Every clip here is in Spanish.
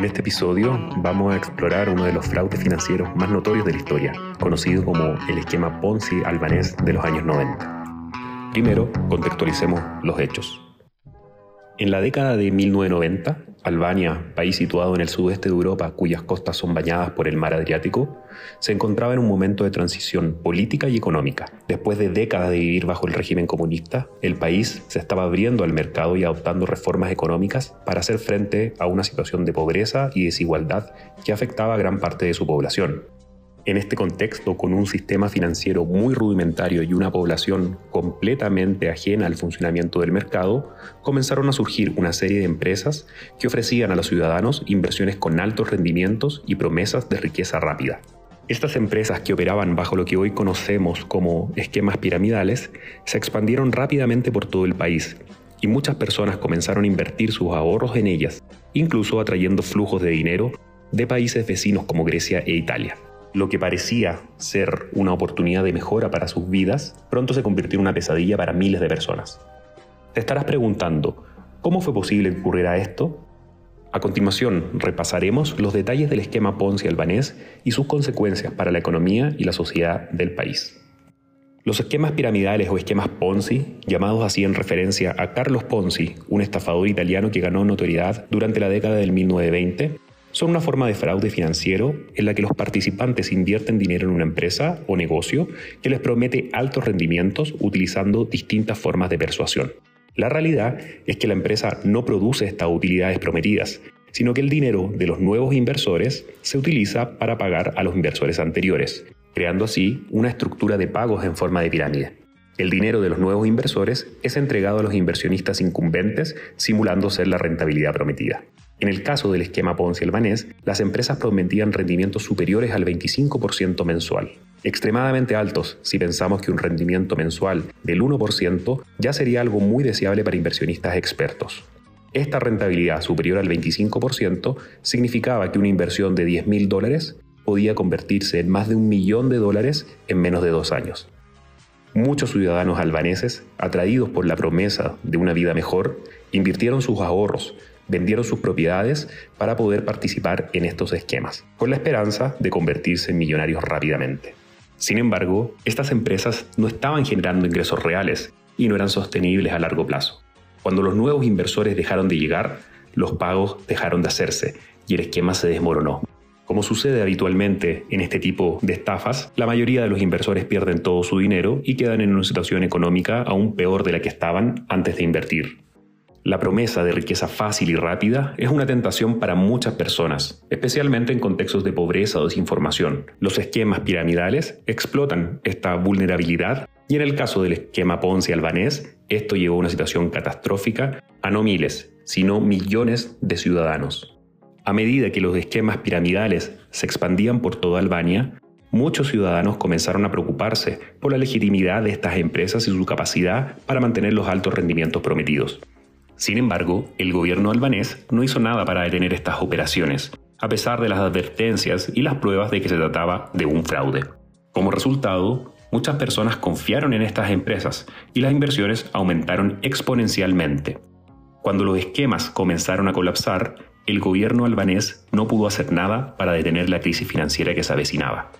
En este episodio vamos a explorar uno de los fraudes financieros más notorios de la historia, conocido como el esquema Ponzi albanés de los años 90. Primero, contextualicemos los hechos. En la década de 1990, Albania, país situado en el sudeste de Europa cuyas costas son bañadas por el mar Adriático, se encontraba en un momento de transición política y económica. Después de décadas de vivir bajo el régimen comunista, el país se estaba abriendo al mercado y adoptando reformas económicas para hacer frente a una situación de pobreza y desigualdad que afectaba a gran parte de su población. En este contexto, con un sistema financiero muy rudimentario y una población completamente ajena al funcionamiento del mercado, comenzaron a surgir una serie de empresas que ofrecían a los ciudadanos inversiones con altos rendimientos y promesas de riqueza rápida. Estas empresas que operaban bajo lo que hoy conocemos como esquemas piramidales se expandieron rápidamente por todo el país y muchas personas comenzaron a invertir sus ahorros en ellas, incluso atrayendo flujos de dinero de países vecinos como Grecia e Italia. Lo que parecía ser una oportunidad de mejora para sus vidas, pronto se convirtió en una pesadilla para miles de personas. Te estarás preguntando, ¿cómo fue posible que ocurriera esto? A continuación, repasaremos los detalles del esquema Ponzi albanés y sus consecuencias para la economía y la sociedad del país. Los esquemas piramidales o esquemas Ponzi, llamados así en referencia a Carlos Ponzi, un estafador italiano que ganó notoriedad durante la década del 1920, son una forma de fraude financiero en la que los participantes invierten dinero en una empresa o negocio que les promete altos rendimientos utilizando distintas formas de persuasión. La realidad es que la empresa no produce estas utilidades prometidas, sino que el dinero de los nuevos inversores se utiliza para pagar a los inversores anteriores, creando así una estructura de pagos en forma de pirámide. El dinero de los nuevos inversores es entregado a los inversionistas incumbentes simulando ser la rentabilidad prometida. En el caso del esquema Ponzi albanés, las empresas prometían rendimientos superiores al 25% mensual, extremadamente altos si pensamos que un rendimiento mensual del 1% ya sería algo muy deseable para inversionistas expertos. Esta rentabilidad superior al 25% significaba que una inversión de 10 mil dólares podía convertirse en más de un millón de dólares en menos de dos años. Muchos ciudadanos albaneses, atraídos por la promesa de una vida mejor, invirtieron sus ahorros, vendieron sus propiedades para poder participar en estos esquemas, con la esperanza de convertirse en millonarios rápidamente. Sin embargo, estas empresas no estaban generando ingresos reales y no eran sostenibles a largo plazo. Cuando los nuevos inversores dejaron de llegar, los pagos dejaron de hacerse y el esquema se desmoronó. Como sucede habitualmente en este tipo de estafas, la mayoría de los inversores pierden todo su dinero y quedan en una situación económica aún peor de la que estaban antes de invertir. La promesa de riqueza fácil y rápida es una tentación para muchas personas, especialmente en contextos de pobreza o desinformación. Los esquemas piramidales explotan esta vulnerabilidad y en el caso del esquema Ponzi albanés, esto llevó a una situación catastrófica a no miles, sino millones de ciudadanos. A medida que los esquemas piramidales se expandían por toda Albania, muchos ciudadanos comenzaron a preocuparse por la legitimidad de estas empresas y su capacidad para mantener los altos rendimientos prometidos. Sin embargo, el gobierno albanés no hizo nada para detener estas operaciones, a pesar de las advertencias y las pruebas de que se trataba de un fraude. Como resultado, muchas personas confiaron en estas empresas y las inversiones aumentaron exponencialmente. Cuando los esquemas comenzaron a colapsar, el gobierno albanés no pudo hacer nada para detener la crisis financiera que se avecinaba.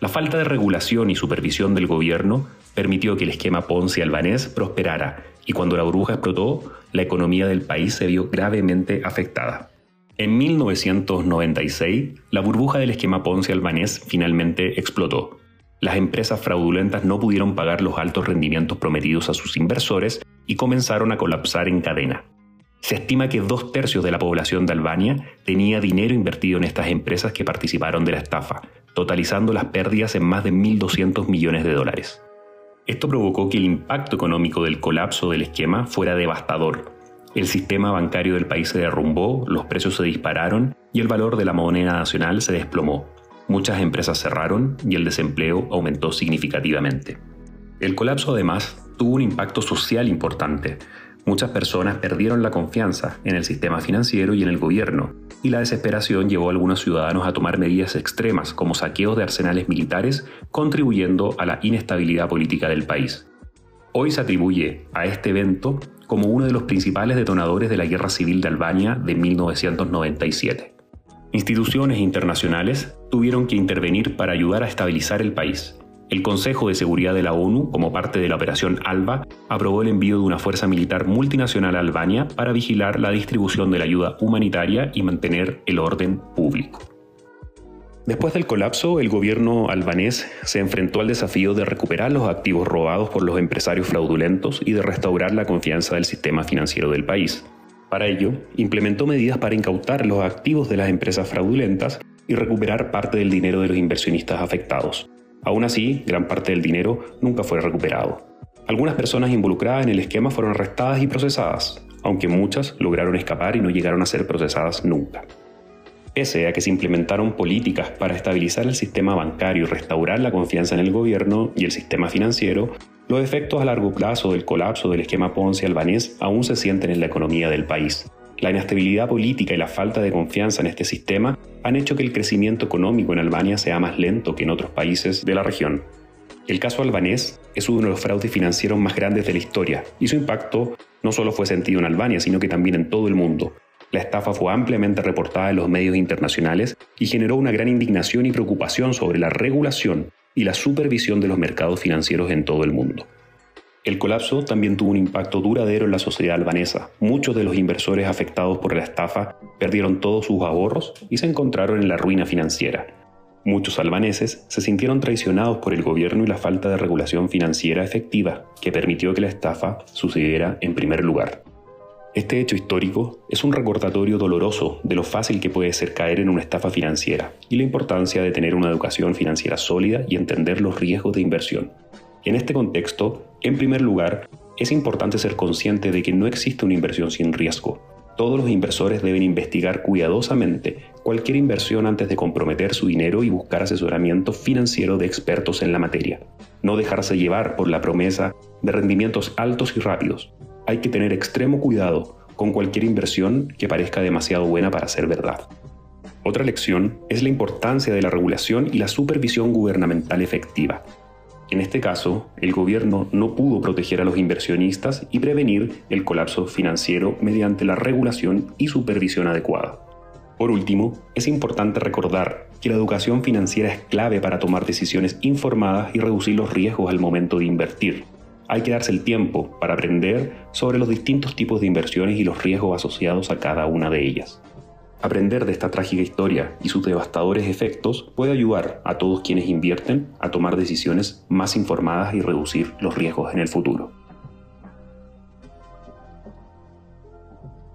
La falta de regulación y supervisión del gobierno permitió que el esquema Ponzi albanés prosperara y cuando la burbuja explotó, la economía del país se vio gravemente afectada. En 1996, la burbuja del esquema Ponzi albanés finalmente explotó. Las empresas fraudulentas no pudieron pagar los altos rendimientos prometidos a sus inversores y comenzaron a colapsar en cadena. Se estima que dos tercios de la población de Albania tenía dinero invertido en estas empresas que participaron de la estafa, totalizando las pérdidas en más de 1.200 millones de dólares. Esto provocó que el impacto económico del colapso del esquema fuera devastador. El sistema bancario del país se derrumbó, los precios se dispararon y el valor de la moneda nacional se desplomó. Muchas empresas cerraron y el desempleo aumentó significativamente. El colapso además tuvo un impacto social importante, Muchas personas perdieron la confianza en el sistema financiero y en el gobierno, y la desesperación llevó a algunos ciudadanos a tomar medidas extremas como saqueos de arsenales militares, contribuyendo a la inestabilidad política del país. Hoy se atribuye a este evento como uno de los principales detonadores de la guerra civil de Albania de 1997. Instituciones internacionales tuvieron que intervenir para ayudar a estabilizar el país. El Consejo de Seguridad de la ONU, como parte de la operación ALBA, aprobó el envío de una fuerza militar multinacional a Albania para vigilar la distribución de la ayuda humanitaria y mantener el orden público. Después del colapso, el gobierno albanés se enfrentó al desafío de recuperar los activos robados por los empresarios fraudulentos y de restaurar la confianza del sistema financiero del país. Para ello, implementó medidas para incautar los activos de las empresas fraudulentas y recuperar parte del dinero de los inversionistas afectados. Aún así, gran parte del dinero nunca fue recuperado. Algunas personas involucradas en el esquema fueron arrestadas y procesadas, aunque muchas lograron escapar y no llegaron a ser procesadas nunca. Pese a que se implementaron políticas para estabilizar el sistema bancario y restaurar la confianza en el gobierno y el sistema financiero, los efectos a largo plazo del colapso del esquema Ponzi albanés aún se sienten en la economía del país. La inestabilidad política y la falta de confianza en este sistema han hecho que el crecimiento económico en Albania sea más lento que en otros países de la región. El caso albanés es uno de los fraudes financieros más grandes de la historia y su impacto no solo fue sentido en Albania, sino que también en todo el mundo. La estafa fue ampliamente reportada en los medios internacionales y generó una gran indignación y preocupación sobre la regulación y la supervisión de los mercados financieros en todo el mundo. El colapso también tuvo un impacto duradero en la sociedad albanesa. Muchos de los inversores afectados por la estafa perdieron todos sus ahorros y se encontraron en la ruina financiera. Muchos albaneses se sintieron traicionados por el gobierno y la falta de regulación financiera efectiva que permitió que la estafa sucediera en primer lugar. Este hecho histórico es un recordatorio doloroso de lo fácil que puede ser caer en una estafa financiera y la importancia de tener una educación financiera sólida y entender los riesgos de inversión. En este contexto, en primer lugar, es importante ser consciente de que no existe una inversión sin riesgo. Todos los inversores deben investigar cuidadosamente cualquier inversión antes de comprometer su dinero y buscar asesoramiento financiero de expertos en la materia. No dejarse llevar por la promesa de rendimientos altos y rápidos hay que tener extremo cuidado con cualquier inversión que parezca demasiado buena para ser verdad. Otra lección es la importancia de la regulación y la supervisión gubernamental efectiva. En este caso, el gobierno no pudo proteger a los inversionistas y prevenir el colapso financiero mediante la regulación y supervisión adecuada. Por último, es importante recordar que la educación financiera es clave para tomar decisiones informadas y reducir los riesgos al momento de invertir hay que darse el tiempo para aprender sobre los distintos tipos de inversiones y los riesgos asociados a cada una de ellas. Aprender de esta trágica historia y sus devastadores efectos puede ayudar a todos quienes invierten a tomar decisiones más informadas y reducir los riesgos en el futuro.